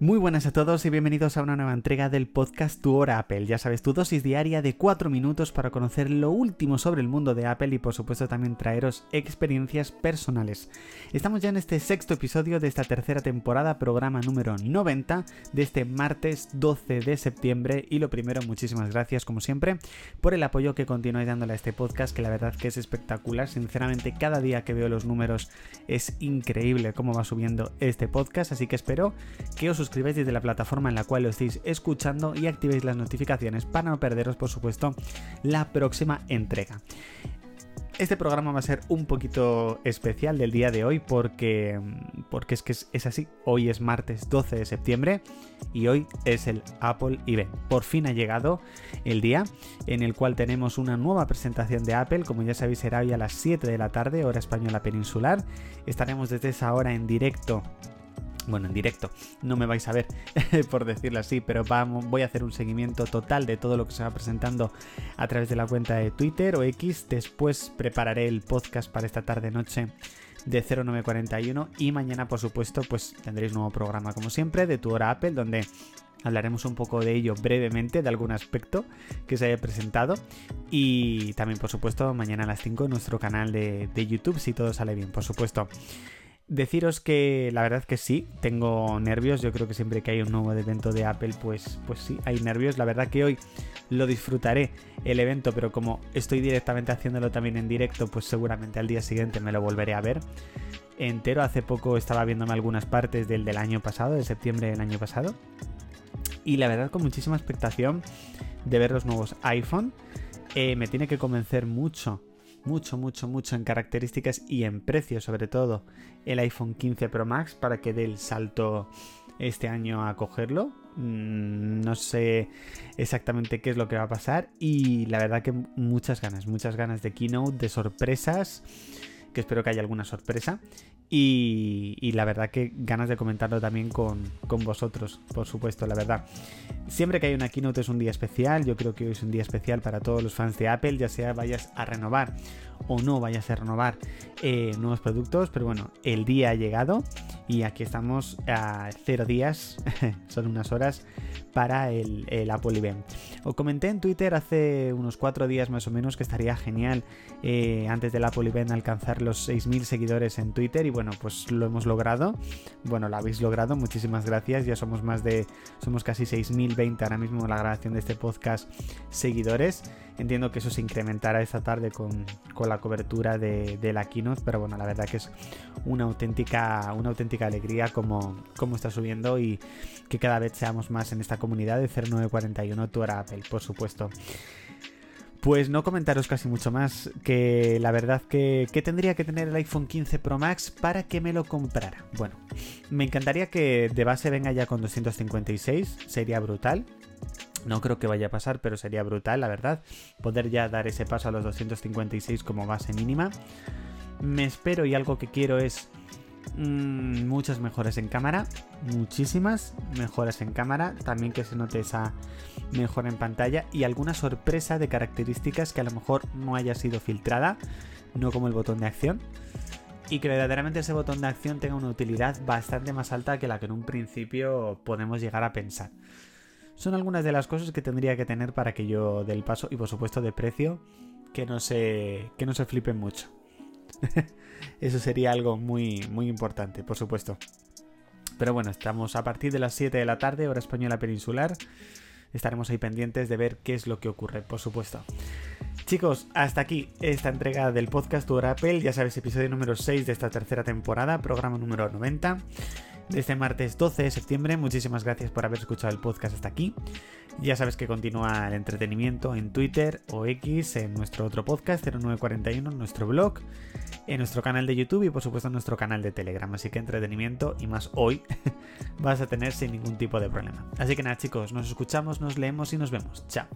Muy buenas a todos y bienvenidos a una nueva entrega del podcast Tu Hora Apple. Ya sabes, tu dosis diaria de 4 minutos para conocer lo último sobre el mundo de Apple y por supuesto también traeros experiencias personales. Estamos ya en este sexto episodio de esta tercera temporada, programa número 90 de este martes 12 de septiembre y lo primero, muchísimas gracias como siempre por el apoyo que continuáis dándole a este podcast que la verdad que es espectacular. Sinceramente cada día que veo los números es increíble cómo va subiendo este podcast, así que espero que os suscribáis desde la plataforma en la cual lo estéis escuchando y activéis las notificaciones para no perderos, por supuesto, la próxima entrega. Este programa va a ser un poquito especial del día de hoy porque, porque es que es, así. Hoy es martes 12 de septiembre y hoy es el Apple Event. Por fin ha llegado el día en el cual tenemos una nueva presentación de Apple. Como ya sabéis, será hoy a las 7 de la tarde, hora española peninsular. Estaremos desde esa hora en directo bueno, en directo, no me vais a ver, por decirlo así, pero vamos, voy a hacer un seguimiento total de todo lo que se va presentando a través de la cuenta de Twitter o X. Después prepararé el podcast para esta tarde-noche de 0941 y mañana, por supuesto, pues tendréis nuevo programa como siempre de tu hora Apple, donde Hablaremos un poco de ello brevemente, de algún aspecto que se haya presentado. Y también, por supuesto, mañana a las 5 en nuestro canal de, de YouTube, si todo sale bien, por supuesto. Deciros que la verdad que sí, tengo nervios. Yo creo que siempre que hay un nuevo evento de Apple, pues, pues sí, hay nervios. La verdad que hoy lo disfrutaré el evento, pero como estoy directamente haciéndolo también en directo, pues seguramente al día siguiente me lo volveré a ver entero. Hace poco estaba viéndome algunas partes del del año pasado, de septiembre del año pasado. Y la verdad con muchísima expectación de ver los nuevos iPhone. Eh, me tiene que convencer mucho mucho, mucho, mucho en características y en precio, sobre todo el iPhone 15 Pro Max para que dé el salto este año a cogerlo. Mm, no sé exactamente qué es lo que va a pasar y la verdad que muchas ganas, muchas ganas de keynote, de sorpresas, que espero que haya alguna sorpresa y, la verdad que ganas de comentarlo también con, con, vosotros, por supuesto, la verdad. Siempre que hay una keynote es un día especial, yo creo que hoy es un día especial para todos los fans de Apple, ya sea vayas a renovar o no vayas a renovar eh, nuevos productos, pero bueno, el día ha llegado y aquí estamos a cero días, son unas horas, para el, Apple Event. Os comenté en Twitter hace unos cuatro días más o menos que estaría genial eh, antes del Apple Event alcanzar los 6.000 seguidores en Twitter y bueno, pues lo hemos logrado. Bueno, lo habéis logrado, muchísimas gracias. Ya somos más de, somos casi 6.020 ahora mismo en la grabación de este podcast seguidores. Entiendo que eso se incrementará esta tarde con, la cobertura de, la keynote, pero bueno, la verdad que es una auténtica, una auténtica alegría como, como está subiendo y que cada vez seamos más en esta comunidad de 0941 tu Apple, por supuesto. Pues no comentaros casi mucho más, que la verdad que, que, tendría que tener el iPhone 15 Pro Max para que me lo comprara. Bueno, me encantaría que de base venga ya con 256, sería brutal. No creo que vaya a pasar, pero sería brutal, la verdad, poder ya dar ese paso a los 256 como base mínima. Me espero y algo que quiero es mm, muchas mejoras en cámara, muchísimas mejoras en cámara, también que se note esa mejora en pantalla y alguna sorpresa de características que a lo mejor no haya sido filtrada, no como el botón de acción. Y que verdaderamente ese botón de acción tenga una utilidad bastante más alta que la que en un principio podemos llegar a pensar. Son algunas de las cosas que tendría que tener para que yo del paso y por supuesto de precio que no se que no se flipen mucho. Eso sería algo muy muy importante, por supuesto. Pero bueno, estamos a partir de las 7 de la tarde, hora española peninsular. Estaremos ahí pendientes de ver qué es lo que ocurre, por supuesto. Chicos, hasta aquí esta entrega del podcast Tu Apple. Ya sabes, episodio número 6 de esta tercera temporada, programa número 90 de este martes 12 de septiembre. Muchísimas gracias por haber escuchado el podcast hasta aquí. Ya sabes que continúa el entretenimiento en Twitter o X, en nuestro otro podcast 0941, en nuestro blog, en nuestro canal de YouTube y por supuesto en nuestro canal de Telegram. Así que entretenimiento y más hoy vas a tener sin ningún tipo de problema. Así que nada chicos, nos escuchamos, nos leemos y nos vemos. Chao.